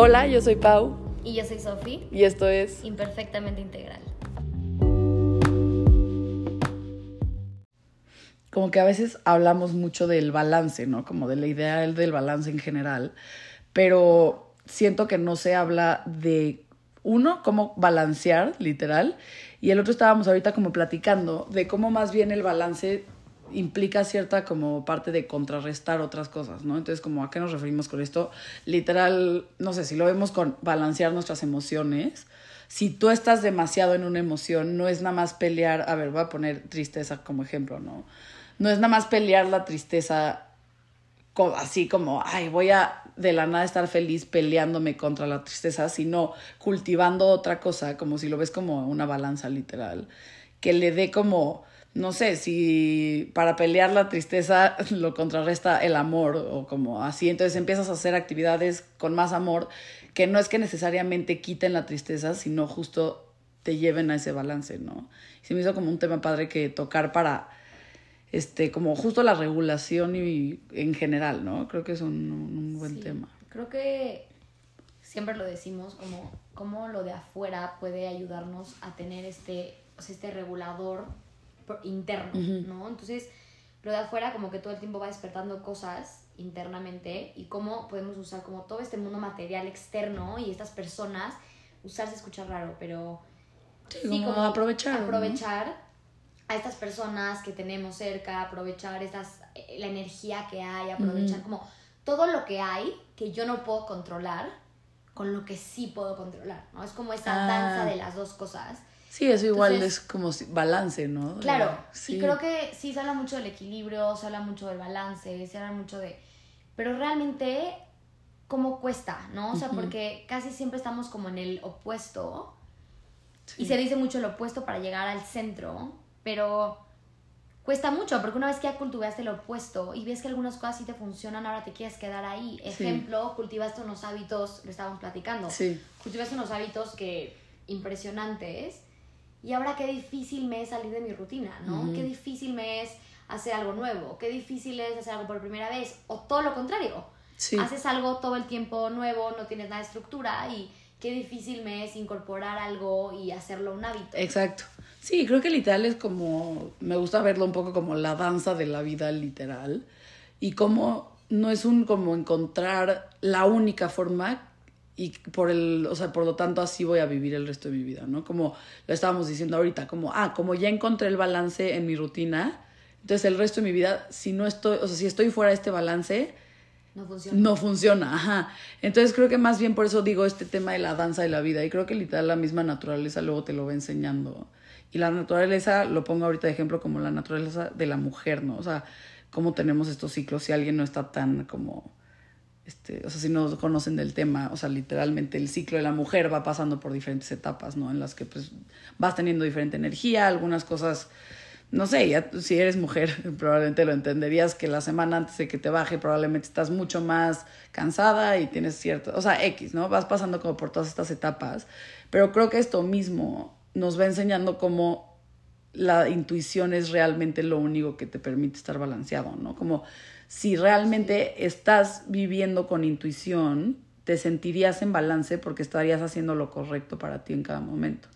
Hola, yo soy Pau. Y yo soy Sofi. Y esto es Imperfectamente Integral. Como que a veces hablamos mucho del balance, ¿no? Como de la idea del balance en general. Pero siento que no se habla de, uno, cómo balancear, literal. Y el otro estábamos ahorita como platicando de cómo más bien el balance implica cierta como parte de contrarrestar otras cosas, ¿no? Entonces, como a qué nos referimos con esto, literal, no sé, si lo vemos con balancear nuestras emociones, si tú estás demasiado en una emoción, no es nada más pelear, a ver, voy a poner tristeza como ejemplo, ¿no? No es nada más pelear la tristeza así como, ay, voy a de la nada estar feliz peleándome contra la tristeza, sino cultivando otra cosa, como si lo ves como una balanza literal, que le dé como no sé, si para pelear la tristeza lo contrarresta el amor o como así, entonces empiezas a hacer actividades con más amor que no es que necesariamente quiten la tristeza, sino justo te lleven a ese balance, ¿no? Se me hizo como un tema padre que tocar para, este, como justo la regulación y en general, ¿no? Creo que es un, buen tema. Creo que siempre lo decimos como, como lo de afuera puede ayudarnos a tener este, este regulador interno, ¿no? Entonces, lo de afuera como que todo el tiempo va despertando cosas internamente y cómo podemos usar como todo este mundo material externo y estas personas, usarse escucha raro, pero sí, como, aprovechar. Aprovechar a estas personas que tenemos cerca, aprovechar estas, eh, la energía que hay, aprovechar como todo lo que hay que yo no puedo controlar con lo que sí puedo controlar, ¿no? Es como esa danza ah. de las dos cosas Sí, eso igual es como balance, ¿no? Claro, sí. y creo que sí se habla mucho del equilibrio, se habla mucho del balance, se habla mucho de... Pero realmente, ¿cómo cuesta, no? O sea, porque casi siempre estamos como en el opuesto. Y se dice mucho el opuesto para llegar al centro, pero cuesta mucho, porque una vez que ya cultivaste el opuesto y ves que algunas cosas sí te funcionan, ahora te quieres quedar ahí. Ejemplo, cultivaste unos hábitos, lo estábamos platicando, sí. cultivaste unos hábitos que impresionantes y ahora qué difícil me es salir de mi rutina, ¿no? Qué difícil me es hacer algo nuevo, qué difícil es hacer algo por primera vez, o todo lo contrario. Haces algo todo el tiempo nuevo, no tienes nada de estructura y qué difícil me es incorporar algo y hacerlo un hábito. Exacto. Sí, creo que literal es como, me gusta verlo un poco como la danza de la vida literal y como no es un como encontrar la única forma y por el, o sea, por lo tanto así voy a vivir el resto de mi vida, ¿no? Como lo estábamos diciendo ahorita, como, ah, como ya encontré el balance en mi rutina, entonces el resto de mi vida, si no estoy, o sea, si estoy fuera de este balance, no funciona. No funciona, ajá. Entonces creo que más bien por eso digo este tema de la danza de la vida y creo que literal la misma naturaleza luego te lo va enseñando. Y la naturaleza, lo pongo ahorita de ejemplo como la naturaleza de la mujer, ¿no? O sea, cómo tenemos estos ciclos si alguien no está tan como este, o sea, si no conocen del tema, o sea, literalmente el ciclo de la mujer va pasando por diferentes etapas, ¿no? En las que pues vas teniendo diferente energía, algunas cosas, no sé, ya, si eres mujer probablemente lo entenderías que la semana antes de que te baje probablemente estás mucho más cansada y tienes cierto, o sea, X, ¿no? Vas pasando como por todas estas etapas, pero creo que esto mismo nos va enseñando cómo la intuición es realmente lo único que te permite estar balanceado, ¿no? Como si realmente estás viviendo con intuición, te sentirías en balance porque estarías haciendo lo correcto para ti en cada momento.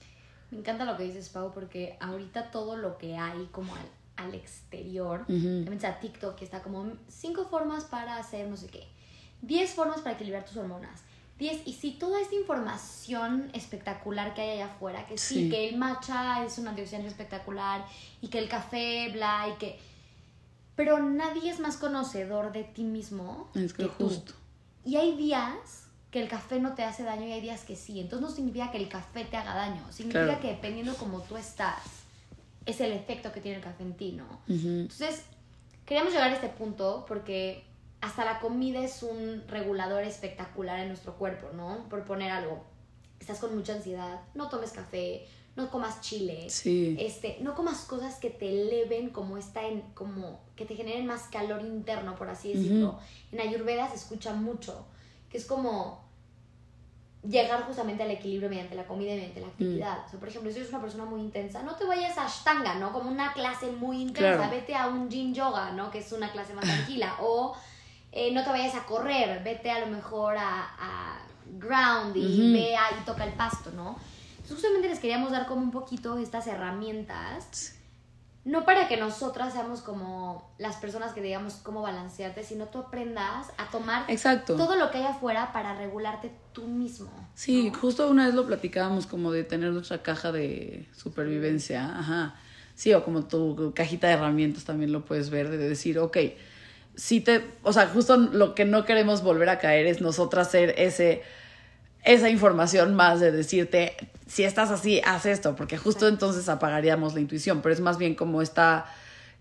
Me encanta lo que dices, Pau, porque ahorita todo lo que hay como al, exterior, también está TikTok, que está como cinco formas para hacer no sé qué, diez formas para equilibrar tus hormonas. Y si toda esta información espectacular que hay allá afuera, que sí, sí que el matcha es un antioxidante espectacular y que el café, bla, y que pero nadie es más conocedor de ti mismo es que, justo. Y hay días que el café no te hace daño y hay días que sí. Entonces no significa que el café te haga daño, significa que dependiendo como tú estás, es el efecto que tiene el café en ti, ¿no? Entonces, queríamos llegar a este punto porque hasta la comida es un regulador espectacular en nuestro cuerpo, ¿no? Por poner algo, estás con mucha ansiedad, no tomes café, no comas chile, este, no comas cosas que te eleven como está en, como que te generen más calor interno, por así decirlo. En Ayurveda se escucha mucho, que es como llegar justamente al equilibrio mediante la comida y mediante la actividad. Mm. O sea, por ejemplo, si eres una persona muy intensa, no te vayas a Ashtanga, ¿no? Como una clase muy intensa, vete a un Yin Yoga, ¿no? Que es una clase más tranquila. O eh, no te vayas a correr, vete a lo mejor a ground y vea y toca el pasto, ¿no? Entonces, justamente les queríamos dar como un poquito estas herramientas no para que nosotras seamos como las personas que digamos cómo balancearte, sino tú aprendas a tomar todo lo que hay afuera para regularte tú mismo. Sí, justo una vez lo platicábamos como de tener nuestra caja de supervivencia, ajá. Sí, o como tu cajita de herramientas también lo puedes ver, de decir, ok, si te, o sea, justo lo que no queremos volver a caer es nosotras ser ese esa información más de decirte, si estás así, haz esto, porque justo entonces apagaríamos la intuición, pero es más bien como esta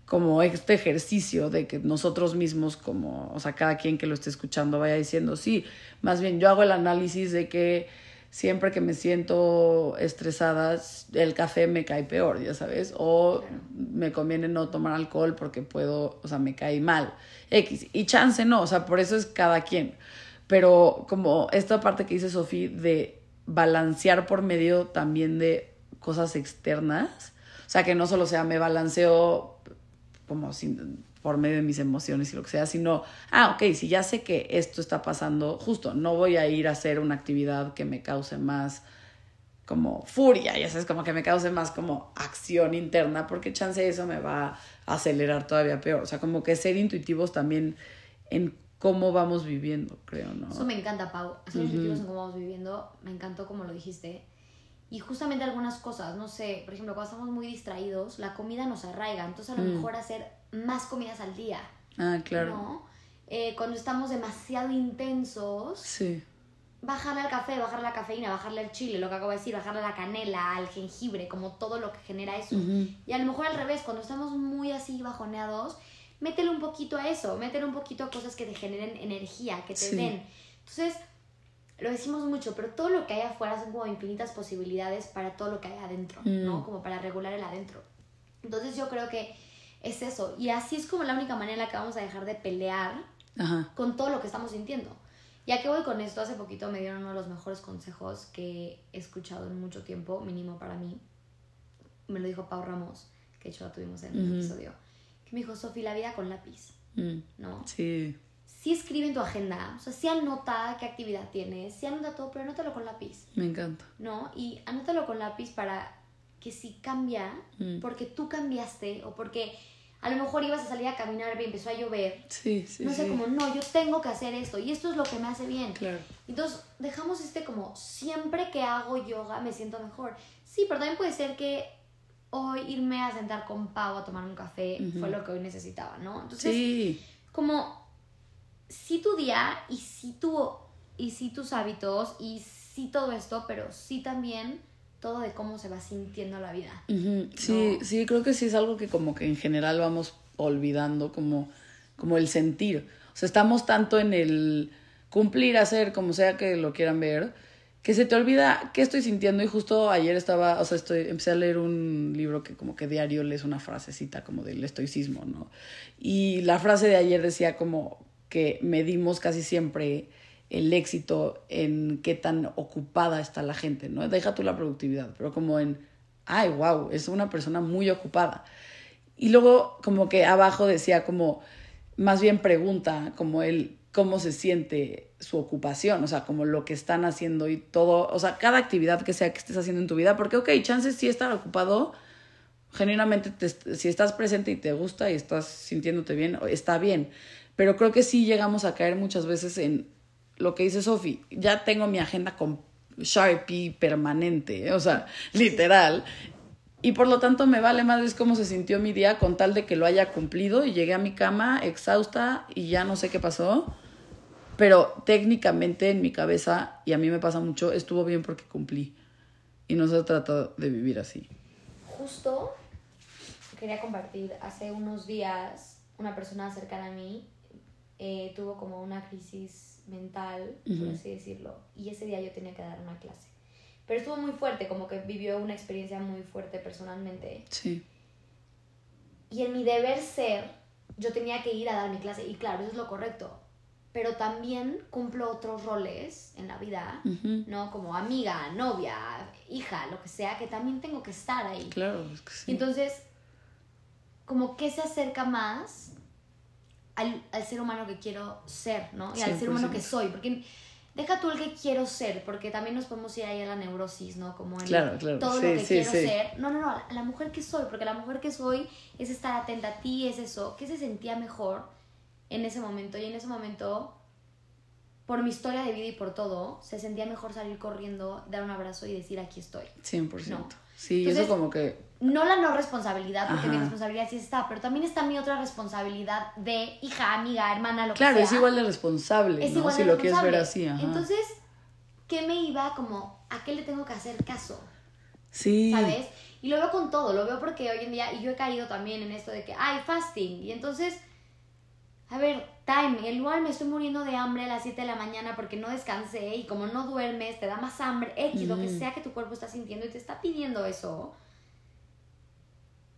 como este ejercicio de que nosotros mismos como, o sea, cada quien que lo esté escuchando vaya diciendo, sí, más bien yo hago el análisis de que siempre que me siento estresada, el café me cae peor, ya sabes, o me conviene no tomar alcohol porque puedo, o sea, me cae mal, X, y chance no, o sea, por eso es cada quien. Pero como esta parte que dice Sofía de balancear por medio también de cosas externas, o sea, que no solo sea me balanceo como sin, por medio de mis emociones y lo que sea, sino, ah, ok, si ya sé que esto está pasando, justo, no voy a ir a hacer una actividad que me cause más como furia, ya sabes, como que me cause más como acción interna, porque chance eso me va a acelerar todavía peor. O sea, como que ser intuitivos también en cómo vamos viviendo, creo, ¿no? Eso me encanta, Pau. Ser uh en cómo vamos viviendo, me encantó como lo dijiste. Y justamente algunas cosas, no sé, por ejemplo, cuando estamos muy distraídos, la comida nos arraiga, entonces a lo mm. mejor hacer más comidas al día. Ah, claro. ¿no? Eh, cuando estamos demasiado intensos, sí. bajarle al café, bajarle la cafeína, bajarle al chile, lo que acabo de decir, bajarle la canela, al jengibre, como todo lo que genera eso. Y a lo mejor al revés, cuando estamos muy así bajoneados, métele un poquito a eso, métele un poquito a cosas que te generen energía, que te den. Entonces, lo decimos mucho, pero todo lo que hay afuera son como infinitas posibilidades para todo lo que hay adentro, ¿no? Mm. Como para regular el adentro. Entonces yo creo que es eso. Y así es como la única manera en la que vamos a dejar de pelear con todo lo que estamos sintiendo. Ya que voy con esto, hace poquito me dieron uno de los mejores consejos que he escuchado en mucho tiempo, mínimo para mí. Me lo dijo Pau Ramos, que de hecho lo tuvimos en el episodio me dijo, Sofi, la vida con lápiz, mm, ¿no? Sí. Sí escribe en tu agenda, o sea, sí anota qué actividad tienes, sí anota todo, pero anótalo con lápiz. Me encanta. ¿No? Y anótalo con lápiz para que si cambia, mm. porque tú cambiaste o porque a lo mejor ibas a salir a caminar y empezó a llover. Sí, sí. No sé, como, no, yo tengo que hacer esto y esto es lo que me hace bien. Claro. Entonces, dejamos este como, siempre que hago yoga me siento mejor. Sí, pero también puede ser que hoy irme a sentar con Pau a tomar un café fue lo que hoy necesitaba, ¿no? Entonces, como sí tu día y sí tu y sí tus hábitos y sí todo esto, pero sí también todo de cómo se va sintiendo la vida. Sí, sí, creo que sí es algo que como que en general vamos olvidando como como el sentir. O sea, estamos tanto en el cumplir, hacer, como sea que lo quieran ver, que se te olvida qué estoy sintiendo y justo ayer estaba, o sea, estoy, empecé a leer un libro que como que diario lees una frasecita como del estoicismo, ¿no? Y la frase de ayer decía como que medimos casi siempre el éxito en qué tan ocupada está la gente, ¿no? Deja tú la productividad, pero como en, ay, wow, es una persona muy ocupada. Y luego como que abajo decía como, más bien pregunta, como el, cómo se siente su ocupación, o sea, como lo que están haciendo y todo, o sea, cada actividad que sea que estés haciendo en tu vida, porque, ok, chances sí estar ocupado, genuinamente, si estás presente y te gusta y estás sintiéndote bien, está bien, pero creo que sí llegamos a caer muchas veces en lo que dice Sofi, ya tengo mi agenda con Sharpie permanente, o sea, literal, y por lo tanto me vale más cómo se sintió mi día con tal de que lo haya cumplido y llegué a mi cama exhausta y ya no sé qué pasó pero técnicamente en mi cabeza, y a mí me pasa mucho, estuvo bien porque cumplí. Y no se trata de vivir así. Justo quería compartir, hace unos días una persona cercana a mí eh, tuvo como una crisis mental, por así decirlo, y ese día yo tenía que dar una clase. Pero estuvo muy fuerte, como que vivió una experiencia muy fuerte personalmente. Sí. Y en mi deber ser, yo tenía que ir a dar mi clase, y claro, eso es lo correcto pero también cumplo otros roles en la vida, ¿no? Como amiga, novia, hija, lo que sea, que también tengo que estar ahí. Claro, es que sí. Entonces, como que se acerca más al, ser humano que quiero ser, ¿no? Y al ser humano que soy, porque deja tú el que quiero ser, porque también nos podemos ir ahí a la neurosis, ¿no? Como en claro, claro. todo lo que quiero ser. No, no, no, la, mujer que soy, porque la mujer que soy es estar atenta a ti, es eso, que se sentía mejor en ese momento. Y en ese momento, por mi historia de vida y por todo, se sentía mejor salir corriendo, dar un abrazo y decir, aquí estoy. 100%. Sí, eso como que... No la no responsabilidad, porque mi responsabilidad sí está, pero también está mi otra responsabilidad de hija, amiga, hermana, lo que sea. Claro, es igual de responsable, ¿no? si lo quieres ver así. Entonces, ¿qué me iba como, a qué le tengo que hacer caso? Sí. ¿Sabes? Y lo veo con todo, lo veo porque hoy en día, y yo he caído también en esto de que, ay, fasting, y entonces a ver, time, igual me estoy muriendo de hambre a las 7 de la mañana porque no descansé y como no duermes, te da más hambre, X, lo que sea que tu cuerpo está sintiendo y te está pidiendo eso.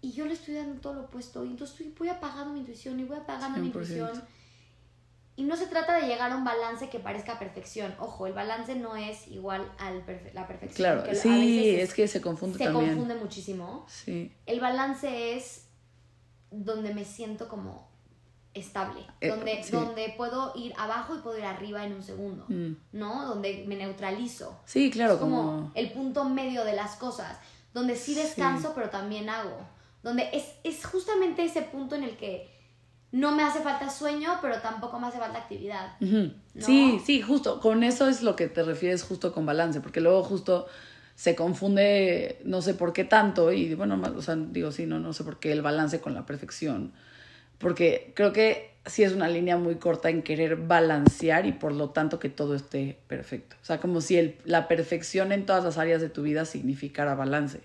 Y yo le estoy dando todo lo opuesto y entonces estoy, voy apagando mi intuición y voy apagando mi intuición. Y no se trata de llegar a un balance que parezca perfección. Ojo, el balance no es igual a la perfección. Claro, sí, es, que se confunde también. Se confunde muchísimo. Sí. El balance es donde me siento como estable, eh, donde, donde puedo ir abajo y puedo ir arriba en un segundo, mm. ¿no? Donde me neutralizo. Sí, claro, como, el punto medio de las cosas, donde sí descanso pero también hago, donde es, es justamente ese punto en el que no me hace falta sueño, pero tampoco me hace falta actividad. Sí, sí, justo, con eso es lo que te refieres justo con balance, porque luego justo se confunde, no sé por qué tanto, y bueno, o sea, digo, sí, no, no sé por qué el balance con la perfección porque creo que sí es una línea muy corta en querer balancear y por lo tanto que todo esté perfecto. O sea, como si el, la perfección en todas las áreas de tu vida significara balance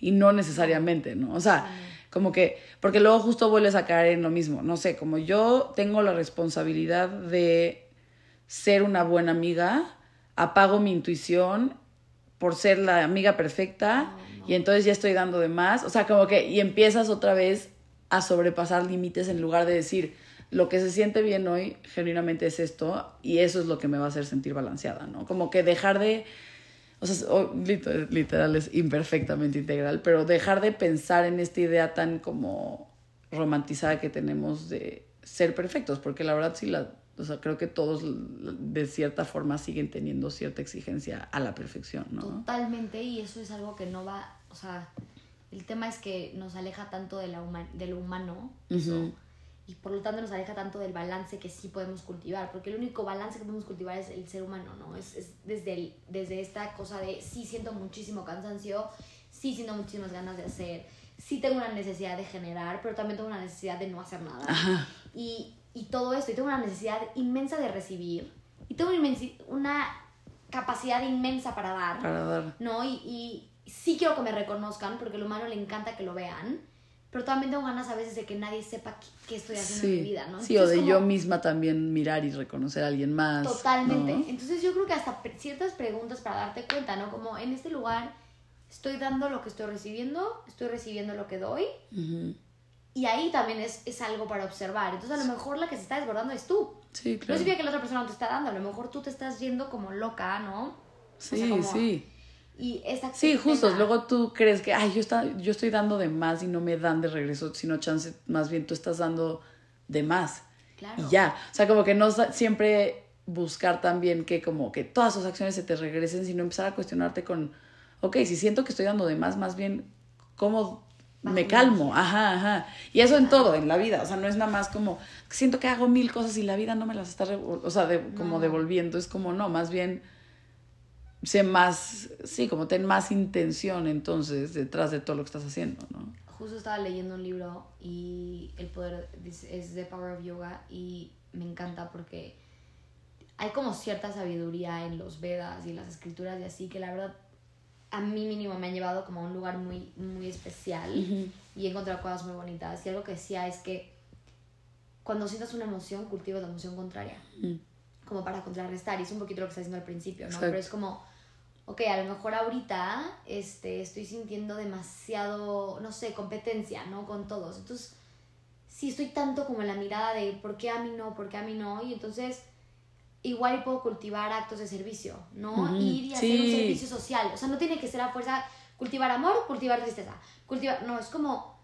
y no necesariamente, ¿no? O sea, como que, porque luego justo vuelves a caer en lo mismo, no sé, como yo tengo la responsabilidad de ser una buena amiga, apago mi intuición por ser la amiga perfecta y entonces ya estoy dando de más, o sea, como que, y empiezas otra vez a sobrepasar límites en lugar de decir, lo que se siente bien hoy genuinamente es esto y eso es lo que me va a hacer sentir balanceada, ¿no? Como que dejar de, o sea, literal es imperfectamente integral, pero dejar de pensar en esta idea tan como romantizada que tenemos de ser perfectos, porque la verdad sí la, o sea, creo que todos de cierta forma siguen teniendo cierta exigencia a la perfección, ¿no? Totalmente, y eso es algo que no va, o sea, el tema es que nos aleja tanto de, la de lo humano y por lo tanto nos aleja tanto del balance que sí podemos cultivar, porque el único balance que podemos cultivar es el ser humano, ¿no? Es, es desde, desde esta cosa de sí siento muchísimo cansancio, sí siento muchísimas ganas de hacer, sí tengo una necesidad de generar, pero también tengo una necesidad de no hacer nada. Y, y, todo esto, y tengo una necesidad inmensa de recibir, y tengo una, una capacidad inmensa para dar. Para dar. ¿No? Y, y sí quiero que me reconozcan porque al humano le encanta que lo vean, pero también tengo ganas a veces de que nadie sepa qué, estoy haciendo en mi vida, ¿no? sí, o de yo misma también mirar y reconocer a alguien más. Totalmente. Entonces yo creo que hasta ciertas preguntas para darte cuenta, ¿no? Como en este lugar estoy dando lo que estoy recibiendo, estoy recibiendo lo que doy. Y ahí también es, es, algo para observar. Entonces a lo mejor la que se está desbordando es tú. Sí, claro. No significa que la otra persona no te está dando, a lo mejor tú te estás yendo como loca, ¿no? Sí, sí y esta sí, justo. Luego tú crees que, ay, yo, está, yo estoy dando de más y no me dan de regreso, sino chance, más bien tú estás dando de más. Claro. Y ya. O sea, como que no siempre buscar también que como que todas sus acciones se te regresen, sino empezar a cuestionarte con, ok, si siento que estoy dando de más, más bien, ¿cómo me calmo? Ajá, ajá. Y eso en todo, en la vida. O sea, no es nada más como, siento que hago mil cosas y la vida no me las está, o sea, como devolviendo. Es como, no, más bien sé más, sí, como ten más intención entonces detrás de todo lo que estás haciendo, ¿no? Justo estaba leyendo un libro y el poder es The Power of Yoga y me encanta porque hay como cierta sabiduría en los Vedas y las escrituras y así que la verdad a mí mínimo me han llevado como a un lugar muy, muy especial y he encontrado cosas muy bonitas. Y algo que decía es que cuando sientas una emoción, cultivas la emoción contraria. Como para contrarrestar. Y es un poquito lo que está diciendo al principio, ¿no? Pero es como ok, a lo mejor ahorita este, estoy sintiendo demasiado, no sé, competencia, ¿no? Con todos. Entonces, sí estoy tanto como en la mirada de por qué a mí no, por qué a mí no. Y entonces, igual puedo cultivar actos de servicio, ¿no? Ir y hacer un servicio social. O sea, no tiene que ser a fuerza cultivar amor, cultivar tristeza. Cultivar, no, es como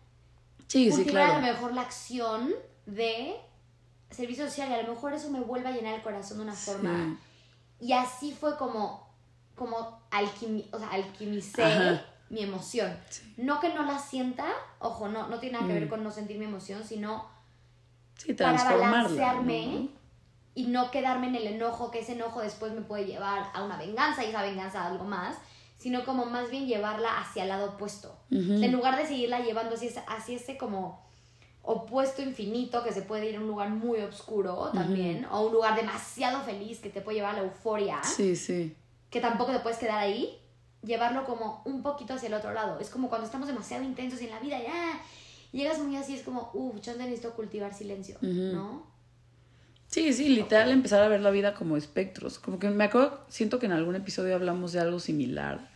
sí, cultivar sí, a lo mejor la acción de servicio social y a lo mejor eso me vuelve a llenar el corazón de una forma Y así fue como, como alquimi, o sea, alquimicé mi emoción. No que no la sienta, ojo, no, no tiene nada que ver mm. con no sentir mi emoción, sino para balancearme y no quedarme en el enojo, que ese enojo después me puede llevar a una venganza y esa venganza a algo más, sino como más bien llevarla hacia el lado opuesto. En lugar de seguirla llevando así hacia ese como opuesto infinito que se puede ir a un lugar muy oscuro también, o un lugar demasiado feliz que te puede llevar a la euforia. Sí, sí. Que tampoco te puedes quedar ahí, llevarlo como un poquito hacia el otro lado. Es como cuando estamos demasiado intensos en la vida, ya llegas muy así, es como, uff, yo necesito cultivar silencio, ¿no? Sí, sí, literal empezar a ver la vida como espectros. Como que me acuerdo, siento que en algún episodio hablamos de algo similar,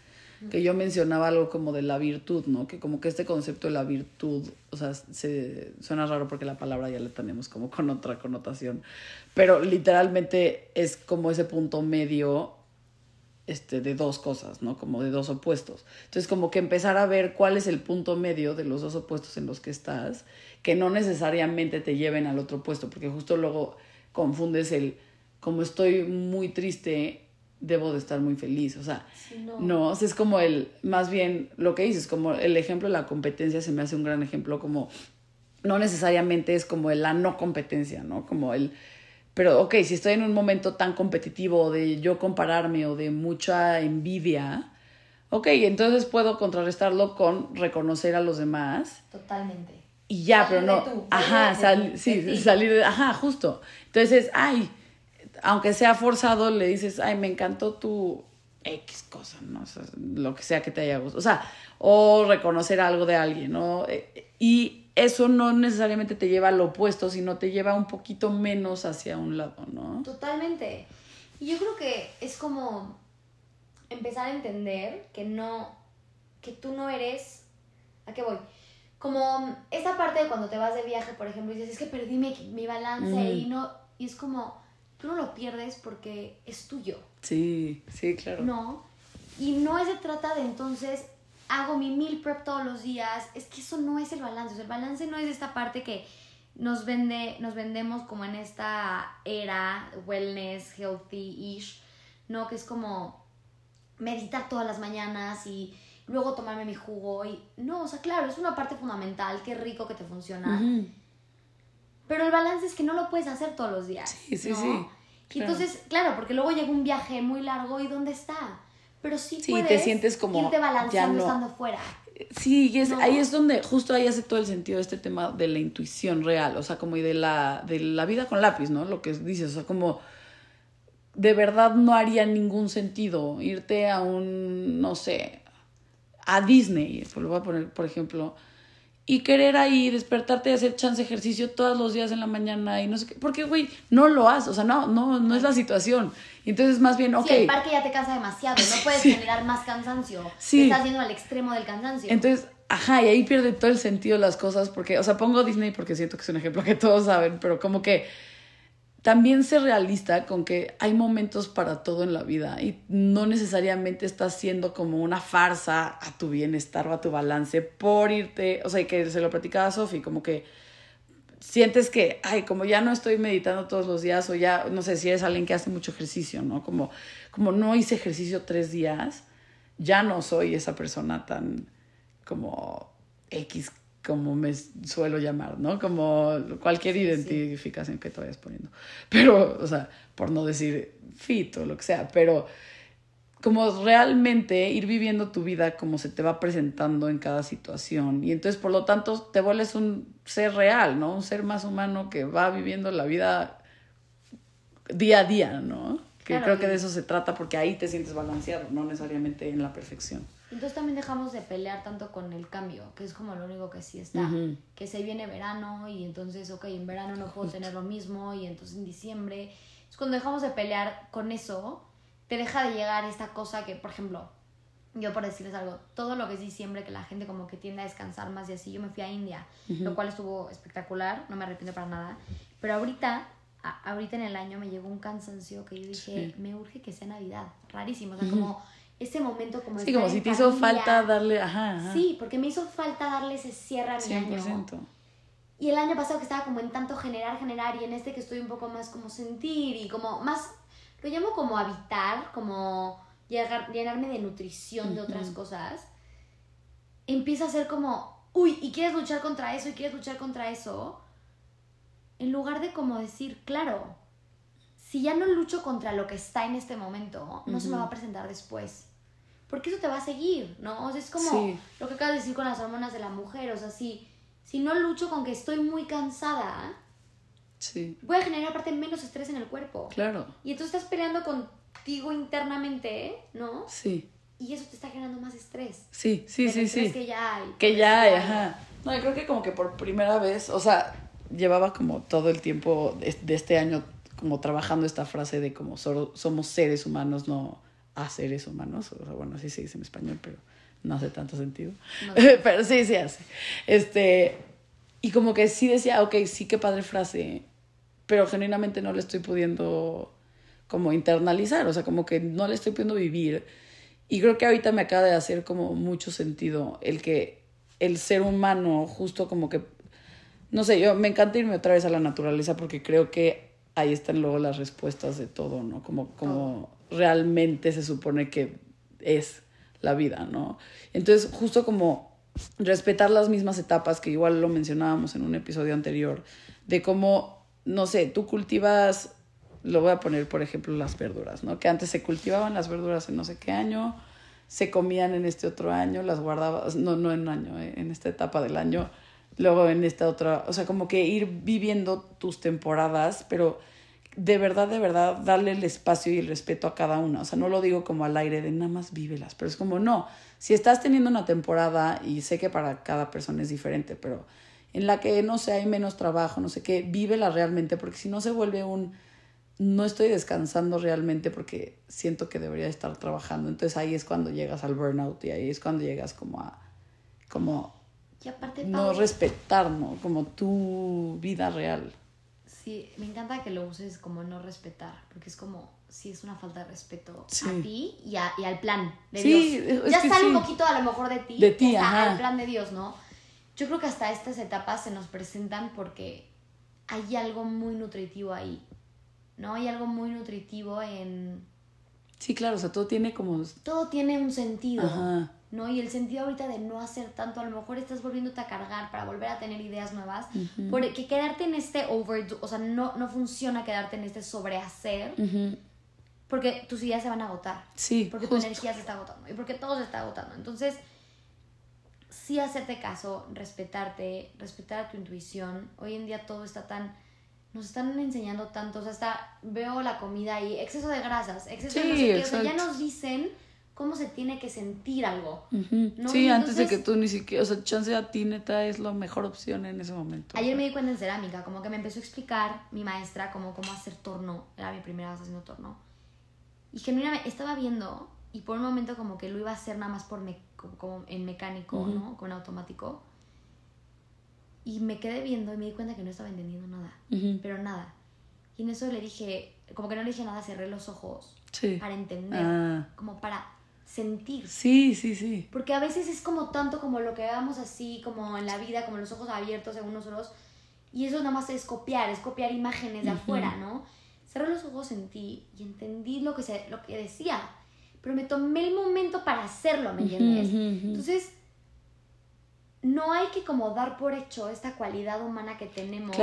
que yo mencionaba algo como de la virtud, ¿no? Que como que este concepto de la virtud, o sea, se suena raro porque la palabra ya la tenemos como con otra connotación, pero literalmente es como ese punto medio este, de dos cosas, ¿no? Como de dos opuestos. Entonces, como que empezar a ver cuál es el punto medio de los dos opuestos en los que estás, que no necesariamente te lleven al otro puesto, porque justo luego confundes el, como estoy muy triste, debo de estar muy feliz, o sea, no. o sea, es como el, más bien lo que dices, como el ejemplo de la competencia se me hace un gran ejemplo, como no necesariamente es como el, la no competencia, ¿no? Como el, pero ok, si estoy en un momento tan competitivo de yo compararme o de mucha envidia, ok, entonces puedo contrarrestarlo con reconocer a los demás. Totalmente. Y ya, pero no. ajá, sí, salir de. Ajá, justo. Entonces, ay, aunque sea forzado, le dices, ay, me encantó tu X cosa, ¿no? O sea, lo que sea que te haya gustado. O sea, o reconocer algo de alguien, ¿no? Eh, y eso no necesariamente te lleva al opuesto, sino te lleva un poquito menos hacia un lado, ¿no? Totalmente. Y yo creo que es como empezar a entender que no, que tú no eres, ¿a qué voy? Como esa parte de cuando te vas de viaje, por ejemplo, y dices, es que perdí mi, balance y no, y es como, tú no lo pierdes porque es tuyo. Sí, sí, claro. No, y no se trata de entonces hago mi meal prep todos los días. Es que eso no es el balance. el balance no es esta parte que nos vende, nos vendemos como en esta era wellness, healthy-ish, ¿no? Que es como meditar todas las mañanas y luego tomarme mi jugo y no, o sea, claro, es una parte fundamental, qué rico que te funciona. Pero el balance es que no lo puedes hacer todos los días. Sí, sí, sí. Y entonces, claro, porque luego llega un viaje muy largo y ¿dónde está? Pero sí, sí puedes te sientes como irte balanceando estando fuera. Sí, y es, ahí es donde justo ahí hace todo el sentido este tema de la intuición real, o sea, como y de la, de la vida con lápiz, ¿no? Lo que dices, o sea, como de verdad no haría ningún sentido irte a un, no sé, a Disney, lo voy a poner, por ejemplo, y querer ahí despertarte y hacer chance ejercicio todos los días en la mañana y no sé qué, porque güey, no lo haces, o sea, no, no, no es la situación. Y entonces más bien, ok. Sí, el parque ya te cansa demasiado, no puedes generar más cansancio. Sí. estás yendo al extremo del cansancio. Entonces, ajá, y ahí pierde todo el sentido las cosas, porque, o sea, pongo Disney porque siento que es un ejemplo que todos saben, pero como que también ser realista con que hay momentos para todo en la vida y no necesariamente estás siendo como una farsa a tu bienestar o a tu balance por irte, o sea, que se lo platicaba a Sofi, como que sientes que, ay, como ya no estoy meditando todos los días o ya, no sé si eres alguien que hace mucho ejercicio, ¿no? Como, como no hice ejercicio tres días, ya no soy esa persona tan como X como me suelo llamar, ¿no? Como cualquier identificación que te vayas poniendo. Pero, o sea, por no decir fit o lo que sea, pero como realmente ir viviendo tu vida como se te va presentando en cada situación. Y entonces, por lo tanto, te vuelves un ser real, ¿no? Un ser más humano que va viviendo la vida día a día, ¿no? Que creo que de eso se trata porque ahí te sientes balanceado, no necesariamente en la perfección. Entonces también dejamos de pelear tanto con el cambio, que es como lo único que sí está. Que se viene verano y entonces, ok, en verano no puedo tener lo mismo y entonces en diciembre. Es cuando dejamos de pelear con eso, te deja de llegar esta cosa que, por ejemplo, yo por decirles algo, todo lo que es diciembre, que la gente como que tiende a descansar más y así, yo me fui a India, lo cual estuvo espectacular, no me arrepiento para nada. Pero ahorita, ahorita en el año me llegó un cansancio que yo dije, me urge que sea Navidad, rarísimo, o sea, como ese momento como Sí, como si te hizo falta darle, ajá, Sí, porque me hizo falta darle ese cierre a mi 100%. año. Y el año pasado que estaba como en tanto generar, generar, y en este que estoy un poco más como sentir y como más lo llamo como habitar, como llegar, llenarme de nutrición de otras cosas, empieza a ser como, uy, y quieres luchar contra eso, y quieres luchar contra eso, en lugar de como decir, claro, si ya no lucho contra lo que está en este momento, no se me va a presentar después. Porque eso te va a seguir, ¿no? O sea, es como lo que acabas de decir con las hormonas de la mujer, o sea, si, si no lucho con que estoy muy cansada, sí. voy a generar aparte menos estrés en el cuerpo. Claro. Y entonces estás peleando contigo internamente, ¿no? Sí. Y eso te está generando más estrés. Sí, sí, sí, sí. que ya hay. Que ya hay, ajá. No, yo creo que como que por primera vez, o sea, llevaba como todo el tiempo de, este año como trabajando esta frase de como somos seres humanos, no a seres humanos. O sea, bueno, así se dice en español, pero no hace tanto sentido. pero sí, sí hace. Este, y como que sí decía, ok, sí, qué padre frase, pero genuinamente no le estoy pudiendo como internalizar, o sea, como que no le estoy pudiendo vivir. Y creo que ahorita me acaba de hacer como mucho sentido el que el ser humano justo como que no sé, yo me encanta irme otra vez a la naturaleza porque creo que ahí están luego las respuestas de todo, ¿no? Como, como realmente se supone que es la vida, ¿no? Entonces, justo como respetar las mismas etapas, que igual lo mencionábamos en un episodio anterior, de cómo, no sé, tú cultivas, lo voy a poner por ejemplo las verduras, ¿no? Que antes se cultivaban las verduras en no sé qué año, se comían en este otro año, las guardabas, no, no en un año, eh, en esta etapa del año, luego en esta otra, o sea, como que ir viviendo tus temporadas, pero de verdad, de verdad, darle el espacio y el respeto a cada una. O sea, no lo digo como al aire de nada más vívelas, pero es como, no, si estás teniendo una temporada, y sé que para cada persona es diferente, pero en la que, no sé, hay menos trabajo, no sé qué, vívela realmente, porque si no se vuelve un, no estoy descansando realmente porque siento que debería estar trabajando. Entonces ahí es cuando llegas al burnout y ahí es cuando llegas como a, como no respetar, ¿no? Como tu vida real. Sí, me encanta que lo uses como no respetar, porque es como, sí, es una falta de respeto a ti y, al plan de Dios. Ya sale un poquito a lo mejor de ti, de ti al plan de Dios, ¿no? Yo creo que hasta estas etapas se nos presentan porque hay algo muy nutritivo ahí, ¿no? Hay algo muy nutritivo en... Sí, claro, o sea, todo tiene como... Todo tiene un sentido. Ajá. ¿No? Y el sentido ahorita de no hacer tanto, a lo mejor estás volviéndote a cargar para volver a tener ideas nuevas, porque quedarte en este overdo, o sea, no, no funciona quedarte en este sobrehacer, porque tus ideas se van a agotar, sí, porque tu energía se está agotando y porque todo se está agotando. Entonces, sí hacerte caso, respetarte, respetar a tu intuición. Hoy en día todo está tan nos están enseñando tanto, o sea, hasta veo la comida y exceso de grasas, exceso de no sé ya nos dicen cómo se tiene que sentir algo. Sí, antes de que tú ni siquiera, o sea, chance a ti neta es la mejor opción en ese momento. Ayer me di cuenta en cerámica, como que me empezó a explicar mi maestra cómo, cómo hacer torno, era mi primera vez haciendo torno. Y genuinamente estaba viendo y por un momento como que lo iba a hacer nada más por como, en mecánico, ¿no? Con automático. Y me quedé viendo y me di cuenta que no estaba entendiendo nada, pero nada. Y en eso le dije, como que no le dije nada, cerré los ojos para entender, ah. como para sentir. Sí, sí, sí. Porque a veces es como tanto como lo que hagamos así, como en la vida, como los ojos abiertos según nosotros. Y eso nada más es copiar, es copiar imágenes de afuera, ¿no? Cerré los ojos, sentí y entendí lo que, se, lo que decía. Pero me tomé el momento para hacerlo, ¿me entiendes? Entonces, no hay que como dar por hecho esta cualidad humana que tenemos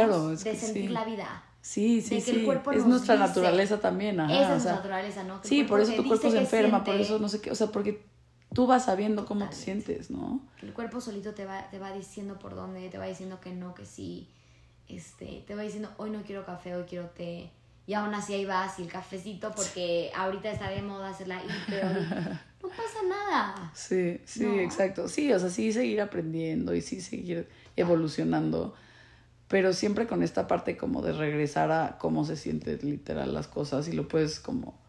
de sentir la vida. Sí, sí, sí. es nuestra naturaleza también, ajá. Esa es naturaleza, ¿no? sí, por eso tu cuerpo se enferma, por eso no sé qué, o sea, porque tú vas sabiendo cómo te sientes, ¿no? El cuerpo solito te va, te va diciendo por dónde, te va diciendo que no, que sí, este, te va diciendo, hoy no quiero café, hoy quiero té, y aún así ahí vas y el cafecito, porque ahorita está de moda hacerla pero no pasa nada. Sí, sí, exacto. Sí, o sea, sí seguir aprendiendo y sí seguir evolucionando pero siempre con esta parte como de regresar a cómo se sienten literal las cosas y lo puedes como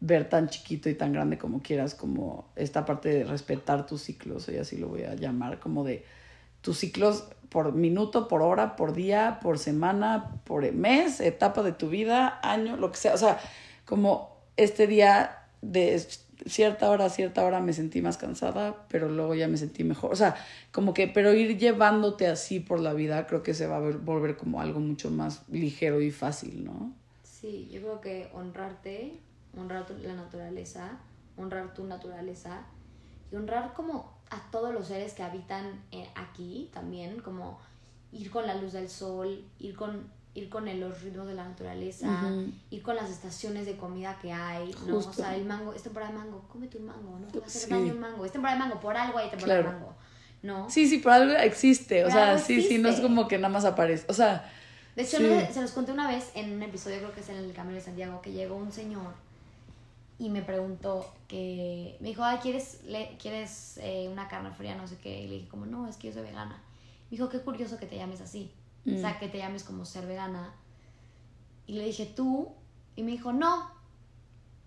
ver tan chiquito y tan grande como quieras, como esta parte de respetar tus ciclos, y así lo voy a llamar, como de tus ciclos por minuto, por hora, por día, por semana, por mes, etapa de tu vida, año, lo que sea, o sea, como este día de cierta hora cierta hora me sentí más cansada, pero luego ya me sentí mejor. O sea, como que, pero ir llevándote así por la vida creo que se va a volver como algo mucho más ligero y fácil, ¿no? Sí, yo creo que honrarte honrar la naturaleza, honrar tu naturaleza y honrar como a todos los seres que habitan eh, aquí también, como ir con la luz del sol, ir con ir con los ritmos de la naturaleza, ir con las estaciones de comida que hay, ¿no? O sea, el mango, es temporada de mango, cómete un mango, no te va a hacer daño un mango, es temporada de mango, por algo hay temporada de mango, ¿no? Sí, sí, por algo existe, o sea, sí, sí, no es como que nada más aparece, o sea... De hecho, se los conté una vez en un episodio, creo que es en el Camino de Santiago, que llegó un señor y me preguntó que, me dijo, ay, ¿quieres, le, ¿quieres eh, una carne fría? No sé qué, y le dije como, no, es que yo soy vegana. Me dijo, qué curioso que te llames así. O sea, mm. que te llames como ser vegana. Y le dije, ¿tú? Y me dijo, no.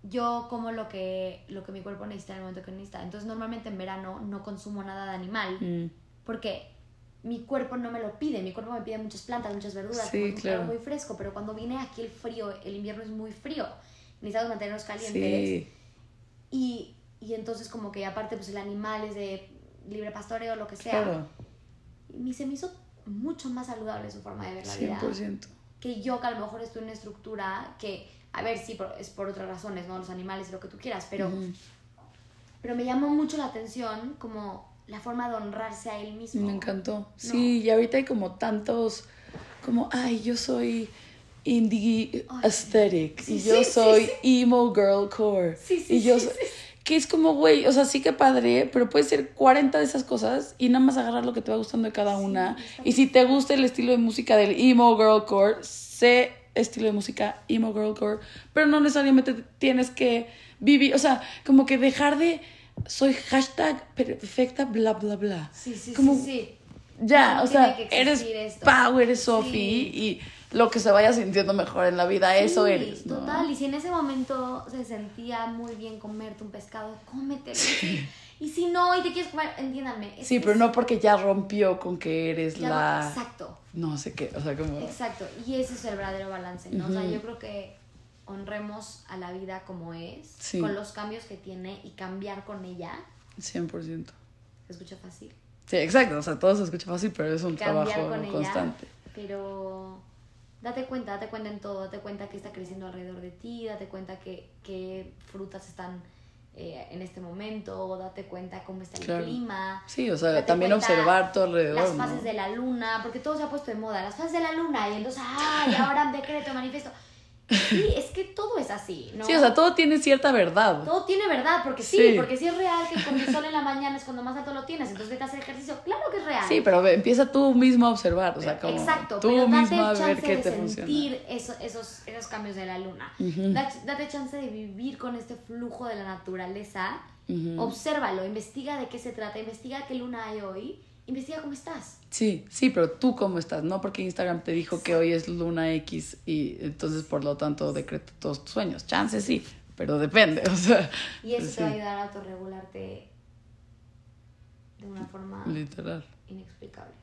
Yo como lo que, lo que mi cuerpo necesita en el momento que necesita. Entonces, normalmente en verano no consumo nada de animal. Mm. Porque mi cuerpo no me lo pide. Mi cuerpo me pide muchas plantas, muchas verduras, sí, claro. muy fresco. Pero cuando viene aquí el frío, el invierno es muy frío. Necesitamos mantenernos calientes. Y, y entonces, como que aparte, pues el animal es de libre pastoreo lo que sea. Claro. Y se me hizo mucho más saludable su forma de ver la 100%. vida. Que yo, que a lo mejor estoy en una estructura que, a ver, sí, es por otras razones, ¿no? Los animales y lo que tú quieras, pero, pero me llamó mucho la atención como la forma de honrarse a él mismo. Me encantó. Sí, y ahorita hay como tantos, como, ay, yo soy indie aesthetic y yo soy emo girl core. y yo soy que es como, güey, o sea, sí que padre, pero puede ser 40 de esas cosas y nada más agarrar lo que te va gustando de cada una. y si te gusta el estilo de música del emo girlcore, sé estilo de música emo girlcore, pero no necesariamente tienes que vivir, o sea, como que dejar de soy hashtag perfecta, bla, bla, bla. Sí, sí, como, sí, Ya, o sea, eres Pau, eres Sophie y lo que se vaya sintiendo mejor en la vida, eso eres. Total, y si en ese momento se sentía muy bien comerte un pescado, cómetelo. Y si no, y te quieres comer, entiéndame. Sí, pero no porque ya rompió con que eres la... exacto. No sé qué, o sea, como... Exacto, y ese es el verdadero balance, ¿no? O sea, yo creo que honremos a la vida como es, con los cambios que tiene y cambiar con ella. 100%. ¿Se escucha fácil? Sí, exacto, o sea, todo se escucha fácil, pero es un trabajo constante. pero date cuenta, date cuenta en todo, date cuenta que está creciendo alrededor de ti, date cuenta que, que frutas están eh, en este momento, date cuenta cómo está el clima. Sí, o sea, también observar todo alrededor. Las fases de la luna, porque todo se ha puesto de moda, las fases de la luna, y entonces, ay, ahora decreto, manifiesto. Sí, es que todo es así, ¿no? Sí, o sea, todo tiene cierta verdad. Todo tiene verdad, porque sí, porque si es real que con el sol en la mañana es cuando más alto lo tienes, entonces vete a hacer ejercicio, claro que es real. Sí, pero empieza tú mismo a observar, o sea, como Exacto, tú pero mismo a ver qué te de sentir esos, esos cambios de la luna. date, chance de vivir con este flujo de la naturaleza, obsérvalo, investiga de qué se trata, investiga qué luna hay hoy investiga cómo estás. Sí, sí, pero tú cómo estás, ¿no? Porque Instagram te dijo que hoy es luna X y entonces por lo tanto decreto todos tus sueños. Chances sí, pero depende, o sea. Y eso te va a ayudar a autorregularte de una forma literal inexplicable.